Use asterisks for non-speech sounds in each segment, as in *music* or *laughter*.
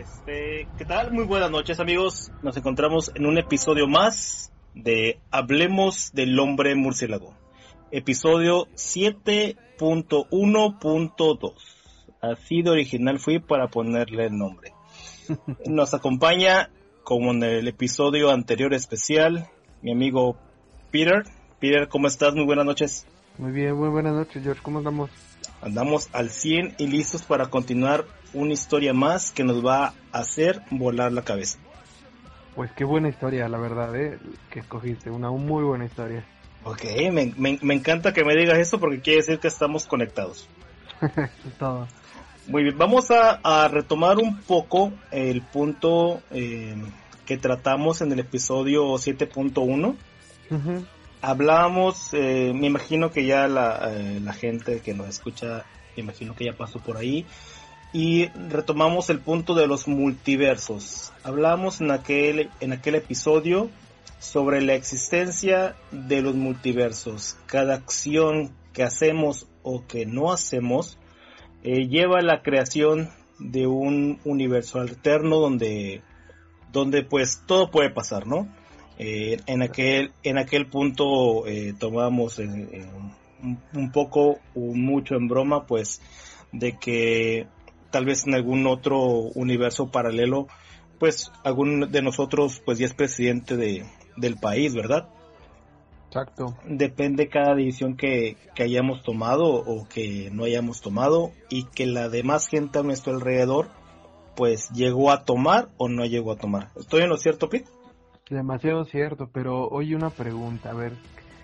Este, ¿qué tal? Muy buenas noches amigos. Nos encontramos en un episodio más de Hablemos del hombre murciélago. Episodio 7.1.2. Así de original fui para ponerle el nombre. *laughs* Nos acompaña, como en el episodio anterior especial, mi amigo Peter. Peter, ¿cómo estás? Muy buenas noches. Muy bien, muy buenas noches, George. ¿Cómo andamos? Andamos al 100 y listos para continuar una historia más que nos va a hacer volar la cabeza. Pues qué buena historia, la verdad, ¿eh? que escogiste, una muy buena historia. Ok, me, me, encanta que me digas eso porque quiere decir que estamos conectados. *laughs* Todo. Muy bien, vamos a, retomar un poco el punto eh, que tratamos en el episodio 7.1. Hablábamos, eh, me imagino que ya la, eh, la gente que nos escucha, me imagino que ya pasó por ahí y retomamos el punto de los multiversos. Hablamos en aquel, en aquel episodio sobre la existencia de los multiversos. Cada acción que hacemos o que no hacemos eh, lleva a la creación de un universo alterno donde, donde pues todo puede pasar, ¿no? Eh, en, aquel, en aquel punto eh, tomamos un, un poco o mucho en broma pues de que tal vez en algún otro universo paralelo, pues algún de nosotros pues ya es presidente de, del país, ¿verdad? Exacto. Depende cada decisión que, que, hayamos tomado o que no hayamos tomado y que la demás gente a nuestro alrededor pues llegó a tomar o no llegó a tomar. ¿Estoy en lo cierto, Pete? Demasiado cierto, pero oye una pregunta, a ver,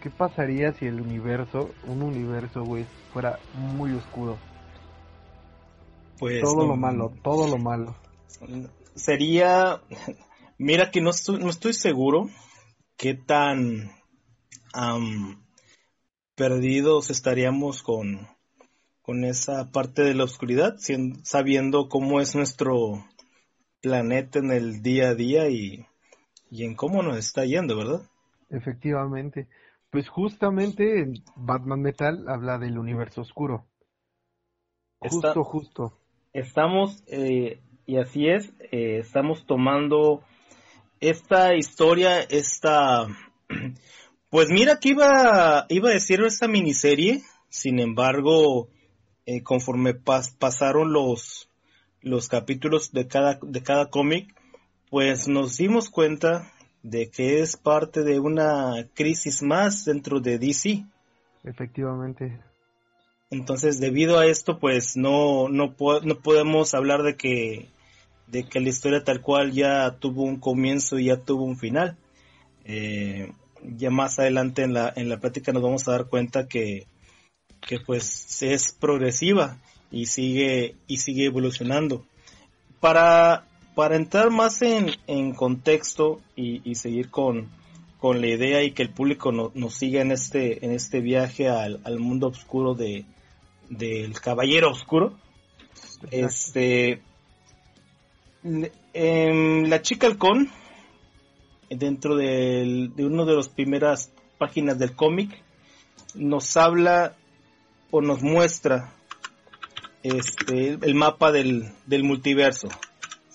¿qué pasaría si el universo, un universo, güey, fuera muy oscuro? Pues, todo lo malo, todo lo malo. Sería, mira que no estoy, no estoy seguro qué tan perdidos estaríamos con, con esa parte de la oscuridad, sabiendo cómo es nuestro planeta en el día a día y, y en cómo nos está yendo, ¿verdad? Efectivamente. Pues justamente Batman Metal habla del universo oscuro. Justo, justo estamos, eh, y así es, eh, estamos tomando esta historia, esta, *clears throat* pues mira que iba, iba a decir esta miniserie, sin embargo, eh, conforme pasaron los, los capítulos de cada, de cada cómic, pues nos dimos cuenta de que es parte de una crisis más dentro de DC. Efectivamente. Entonces, debido a esto, pues no, no, no podemos hablar de que, de que la historia tal cual ya tuvo un comienzo y ya tuvo un final. Eh, ya más adelante en la, en la plática nos vamos a dar cuenta que, que pues es progresiva y sigue, y sigue evolucionando. Para, para entrar más en, en contexto y, y seguir con, con la idea y que el público nos siga en este, en este viaje al, al mundo oscuro de, del Caballero Oscuro. Este. En la chica halcón, dentro de uno de las primeras páginas del cómic, nos habla o nos muestra este, el mapa del, del multiverso.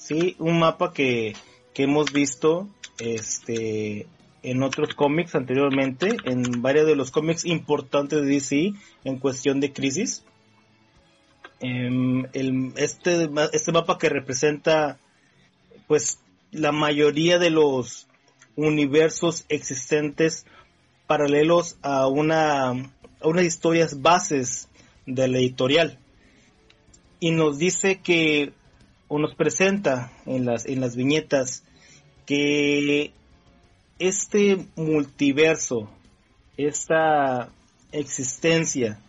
¿Sí? Un mapa que, que hemos visto este, en otros cómics anteriormente, en varios de los cómics importantes de DC en cuestión de crisis. Em, este, este mapa que representa pues la mayoría de los universos existentes paralelos a una a unas historias bases de la editorial y nos dice que o nos presenta en las en las viñetas que este multiverso, esta existencia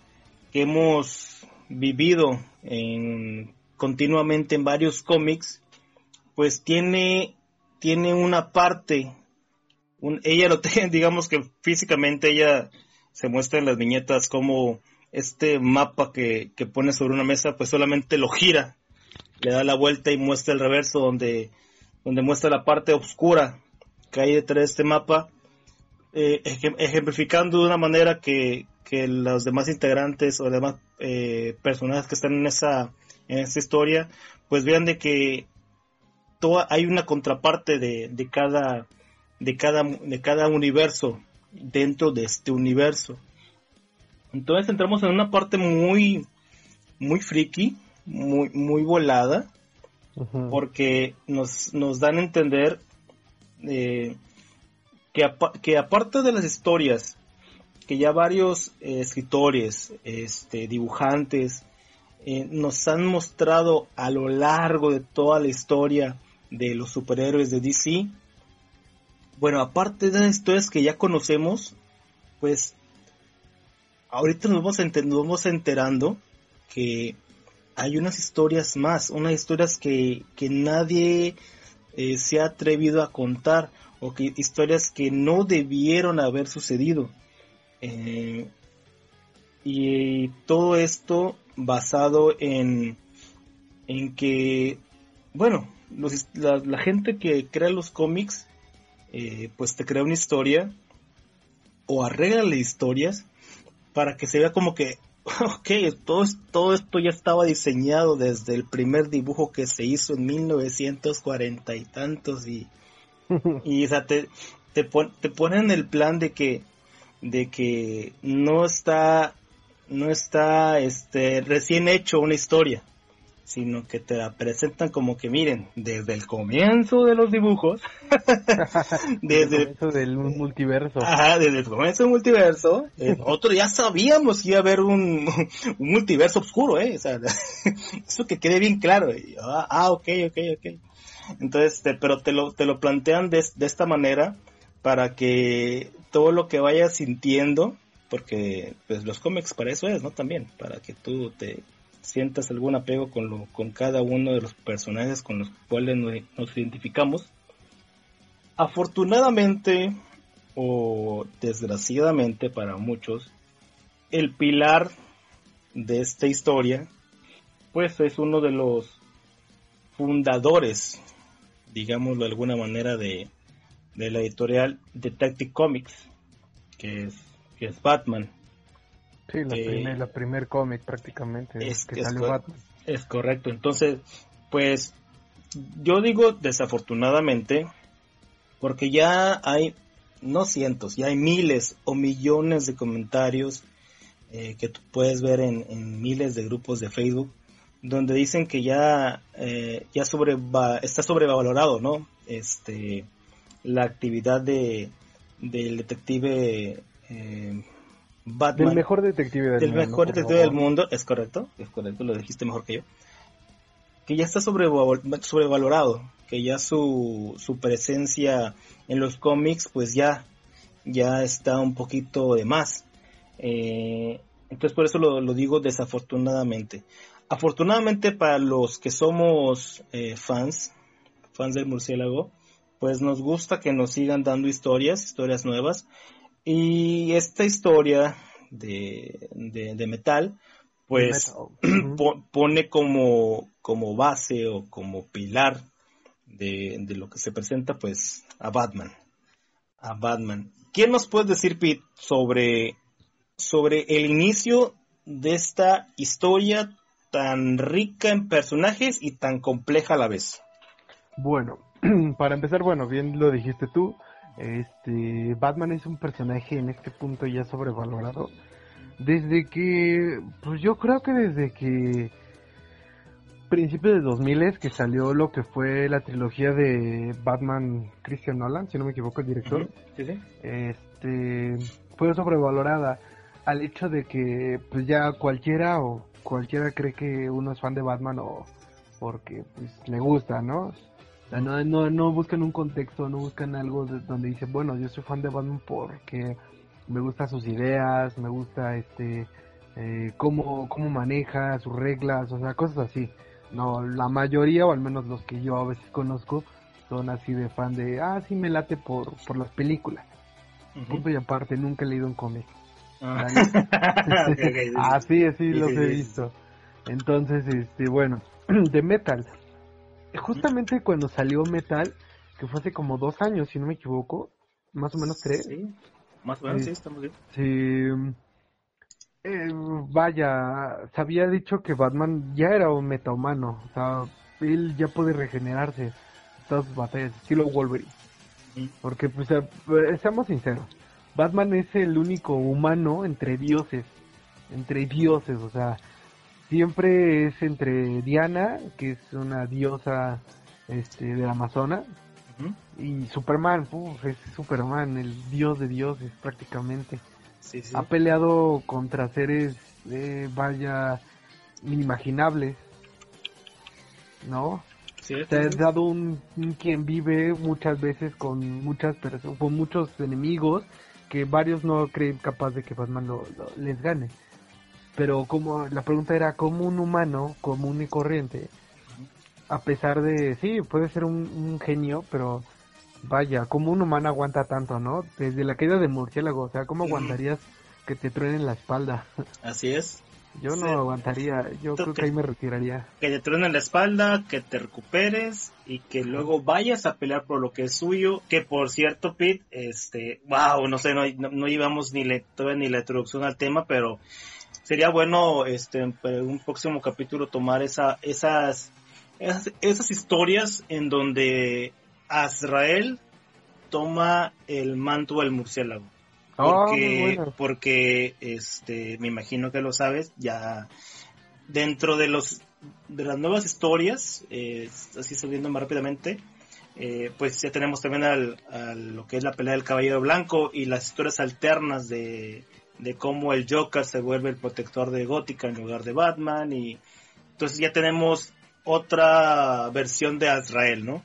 que hemos vivido en, continuamente en varios cómics, pues tiene, tiene una parte, ella lo *laughs* tiene, digamos que físicamente ella se muestra en las viñetas como este mapa que, que pone sobre una mesa, pues solamente lo gira, le da la vuelta y muestra el reverso donde, donde muestra la parte oscura que hay detrás de este mapa, eh, ejemplificando de una manera que, los demás integrantes o demás eh, personajes que están en esa, en esa historia, pues vean de que hay una contraparte de, de, cada, de, cada, de cada universo dentro de este universo. Entonces entramos en una parte muy, muy friki, muy, muy volada, porque nos, nos dan a entender eh, que, que aparte de las historias que ya varios eh, escritores, este, dibujantes, eh, nos han mostrado a lo largo de toda la historia de los superhéroes de DC. Bueno, aparte de las historias que ya conocemos, pues ahorita nos vamos, nos vamos enterando que hay unas historias más, unas historias que, que nadie eh, se ha atrevido a contar o que historias que no debieron haber sucedido. Eh, y todo esto basado en, en que, bueno, la, gente que crea los cómics, eh, pues te crea una historia o arregla historias para que se vea como que, ok, todo, todo esto ya estaba diseñado desde el primer dibujo que se hizo en 1940 y tantos y, *laughs* y o sea, te, te, te ponen el plan de que de que no está no está este recién hecho una historia sino que te la presentan como que miren desde el comienzo de los dibujos *laughs* desde el comienzo del multiverso ajá, desde el comienzo del multiverso eh, *laughs* nosotros ya sabíamos que iba a haber un, un multiverso oscuro eh o sea *laughs* eso que quede bien claro ah, ah, ok ok ok entonces este, pero te lo te lo plantean de, de esta manera para que todo lo que vayas sintiendo, porque pues los cómics para eso es, ¿no? También, para que tú te sientas algún apego con, lo, con cada uno de los personajes con los cuales nos, identificamos. Afortunadamente o desgraciadamente para muchos, el pilar de esta historia, pues es uno de los fundadores, digámoslo de alguna manera, de, de la editorial Detective Comics, que es, que es Batman. Sí, la, primer, primer cómic prácticamente es, que correcto, entonces, pues yo digo desafortunadamente, porque ya hay, no cientos, ya hay miles o millones de comentarios eh, que tú puedes ver en, miles de grupos de Facebook, donde dicen que ya, eh, ya está sobrevalorado, ¿no? Este, la actividad de del detective eh, Batman. Del mejor detective del, mundo. mejor detective del mundo, es correcto, es correcto, lo dijiste mejor que yo. Que ya está sobrevalorado, que ya su, su presencia en los cómics pues ya, ya está un poquito de más. Eh, entonces por eso lo, lo, digo desafortunadamente. Afortunadamente para los que somos eh, fans, fans del murciélago, pues nos gusta que nos sigan dando historias, historias nuevas. Y esta historia de, de, metal, pues *clears throat* pone como, como base o como pilar de, de, lo que se presenta, pues a Batman. A Batman. ¿Qué nos puedes decir, Pete, sobre, sobre el inicio de esta historia tan rica en personajes y tan compleja a la vez? Bueno, *clears throat* para empezar, bueno, bien lo dijiste tú, este Batman es un personaje en este punto ya sobrevalorado. Desde que, pues yo creo que desde que principios de 2000 es que salió lo que fue la trilogía de Batman Christian Nolan, si no me equivoco el director. Este fue sobrevalorada al hecho de que pues ya cualquiera o cualquiera cree que uno es fan de Batman o porque pues le gusta, ¿no? No, no, no buscan un contexto, no buscan algo donde dicen, bueno, yo soy fan de Batman porque me gustan sus ideas, me gusta este eh, cómo, cómo maneja sus reglas, o sea, cosas así. No, la mayoría, o al menos los que yo a veces conozco, son así de fan de, ah, sí me late por, por las películas. Punto y aparte, nunca he leído un cómic. Ah. *laughs* *laughs* así, así los he visto. Entonces, este, bueno, *clears throat* de metal justamente cuando salió Metal, que fue hace como dos años, si no me equivoco, más o menos tres. Sí, más o menos, sí, estamos bien. Sí. Eh, vaya, se había dicho que Batman ya era un metahumano, o sea, él ya puede regenerarse. todas sus batallas, estilo Wolverine. Mm. Porque, pues, eh, eh, seamos sinceros, Batman es el único humano entre dioses, entre dioses, o sea, siempre es entre Diana, que es una diosa este, de Amazona, Ujú. y Superman, uf, es Superman, el dios de dioses prácticamente. Sí, sí. Ha peleado contra seres, eh, vaya, inimaginables, ¿no? Sí, Te has dado un, un quien vive muchas veces con muchas personas, con muchos enemigos que varios no creen capaz de que Batman lo- lo- les gane. Pero como la pregunta era cómo un humano común y corriente, a pesar de sí puede ser un, un genio, pero vaya, como un humano aguanta tanto, ¿no? Desde la caída de murciélago, o sea, ¿cómo aguantarías que te truenen la espalda? Así es. Yo no Sí. aguantaría, yo creo que- que ahí me retiraría. Que te truenen la espalda, que te recuperes y que luego vayas a pelear por lo que es suyo. Que por cierto, Pete, este, wow, no sé, no, no, no llevamos ni la, ni la introducción al tema, pero sería bueno, este, en un próximo capítulo tomar esa, esas, esas, esas historias en donde Azrael toma el manto del murciélago. Ah, porque, bueno. porque este me imagino que lo sabes ya dentro de los de las nuevas historias eh, así subiendo más rápidamente eh, pues ya tenemos también al, al- lo que es la pelea del caballero blanco y las historias alternas de, de cómo el Joker se vuelve el protector de Gótica en lugar de Batman y entonces ya tenemos otra versión de Azrael, ¿no?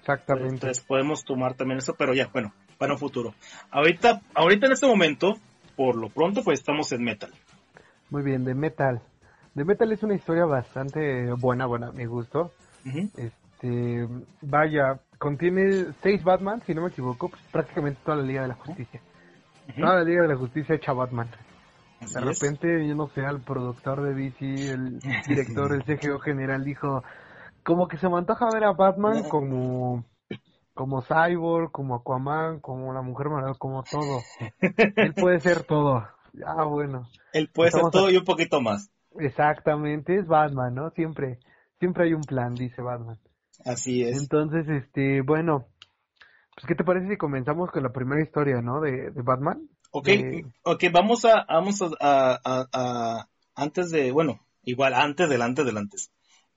Exactamente. Entonces podemos tomar también eso, pero ya, bueno, para un futuro. Ahorita, ahorita en este momento, por lo pronto, pues estamos en Metal. Muy bien, de Metal. De Metal es una historia bastante buena, buena, a mi gusto. Este, vaya, contiene seis Batman, si no me equivoco, pues prácticamente toda la Liga de la Justicia. Toda la Liga de la Justicia hecha Batman. De repente, yo no sé, el productor de DC, el *laughs* director, el CGO general dijo, como que se me antoja ver a Batman como, como Cyborg, como Aquaman, como la Mujer Maravilla, como todo. Él puede ser todo. Ah, bueno. Él puede ser Estamos todo y un poquito más. Exactamente, es Batman, ¿no? Siempre, siempre hay un plan, dice Batman. Así es. Entonces, este, bueno, pues ¿qué te parece si comenzamos con la primera historia, ¿no? De, de Batman. Ok, de- ok, vamos a, vamos a, a- a- a- antes de, bueno, igual antes del antes del antes.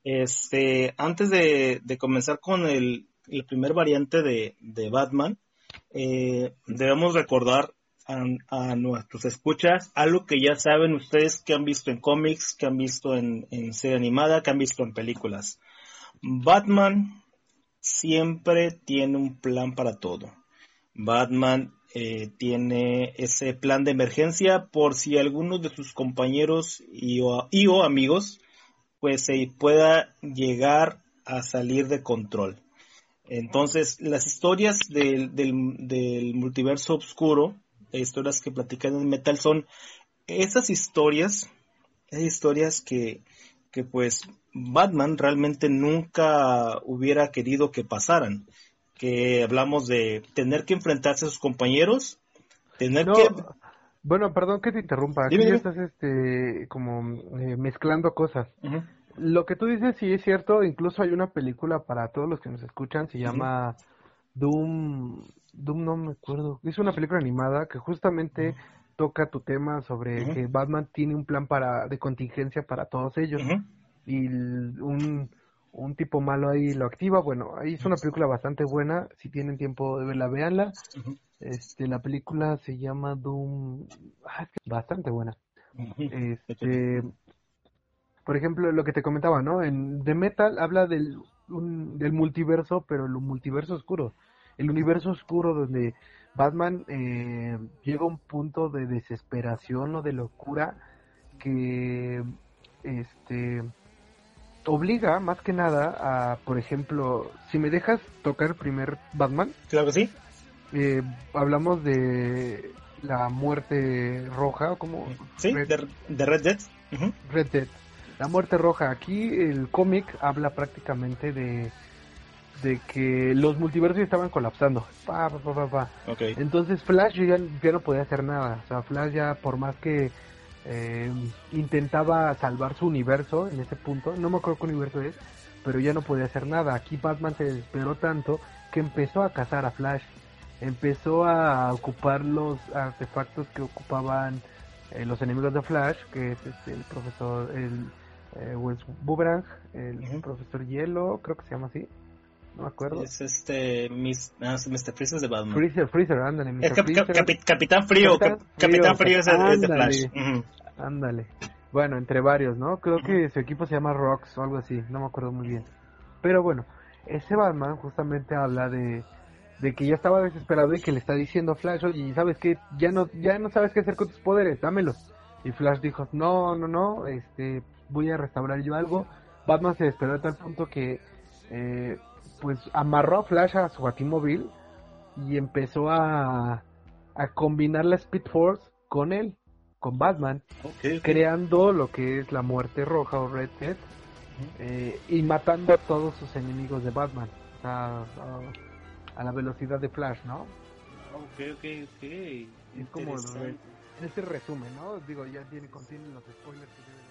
Este, antes de, de comenzar con el, el primer variante de, de Batman, eh, debemos recordar a, a nuestros escuchas algo que ya saben ustedes que han visto en cómics, que han visto en, en serie animada, que han visto en películas. Batman siempre tiene un plan para todo. Batman eh, tiene ese plan de emergencia por si alguno de sus compañeros y o, amigos pues se pueda llegar a salir de control. Entonces, las historias del, del, del multiverso oscuro, historias que platican en Metal son esas historias, esas historias que, que pues Batman realmente nunca hubiera querido que pasaran. Que hablamos de tener que enfrentarse a sus compañeros, tener No, que... bueno, perdón que te interrumpa, aquí ya estás, este, como eh, mezclando cosas. Lo que tú dices sí es cierto, incluso hay una película para todos los que nos escuchan, se llama Doom, Doom no me acuerdo, es una película animada que justamente toca tu tema sobre que Batman tiene un plan para de contingencia para todos ellos y un, un tipo malo ahí lo activa, bueno, ahí es una película bastante buena, si tienen tiempo de verla, véanla, Ujú. este, la película se llama Doom, ah, es que es bastante buena. Este, por ejemplo, lo que te comentaba, ¿no? En The Metal habla del, un- del multiverso, pero el multiverso oscuro. El universo oscuro donde Batman eh, llega a un punto de desesperación o de locura que este obliga más que nada a, por ejemplo, si me dejas tocar el primer Batman, Claro que sí. eh, hablamos de la muerte roja, como Sí, Red- de, de Red Dead. Red Dead. La muerte roja. Aquí el cómic habla prácticamente de, de que los multiversos estaban colapsando. Pa, pa, pa, pa, pa. Ok. Entonces Flash ya, ya no podía hacer nada. O sea, Flash ya por más que eh, intentaba salvar su universo en ese punto, no me acuerdo qué universo es, pero ya no podía hacer nada. Aquí Batman se desesperó tanto que empezó a cazar a Flash, empezó a ocupar los artefactos que ocupaban eh, los enemigos de Flash, que es este, el profesor, el eh, Wes Boomerang, el profesor Hielo, creo que se llama así. No me acuerdo. Es este. Mis, ah, Mr. Freezer de Batman. Freezer, Freezer, ándale. Capitán Frío. Capitán, Frío, es, de Flash. Ándale. Bueno, entre varios, ¿no? Creo que su equipo se llama Rocks o algo así. No me acuerdo muy bien. Pero bueno, ese Batman justamente habla de, de que ya estaba desesperado y que le está diciendo a Flash, oye, ¿sabes qué? Ya no, ya no sabes qué hacer con tus poderes, dámelos. Y Flash dijo, no, no, no, este, voy a restaurar yo algo. Batman se desesperó a tal punto que eh, pues amarró a Flash a su batimóvil y empezó a, a combinar la Speed Force con él, con Batman, creando lo que es la muerte roja o Red Dead eh, y matando a todos sus enemigos de Batman a, a, la velocidad de Flash, ¿no? Ok, ok, ok. Es como en este resumen, ¿no? Digo, ya tiene, contiene los spoilers que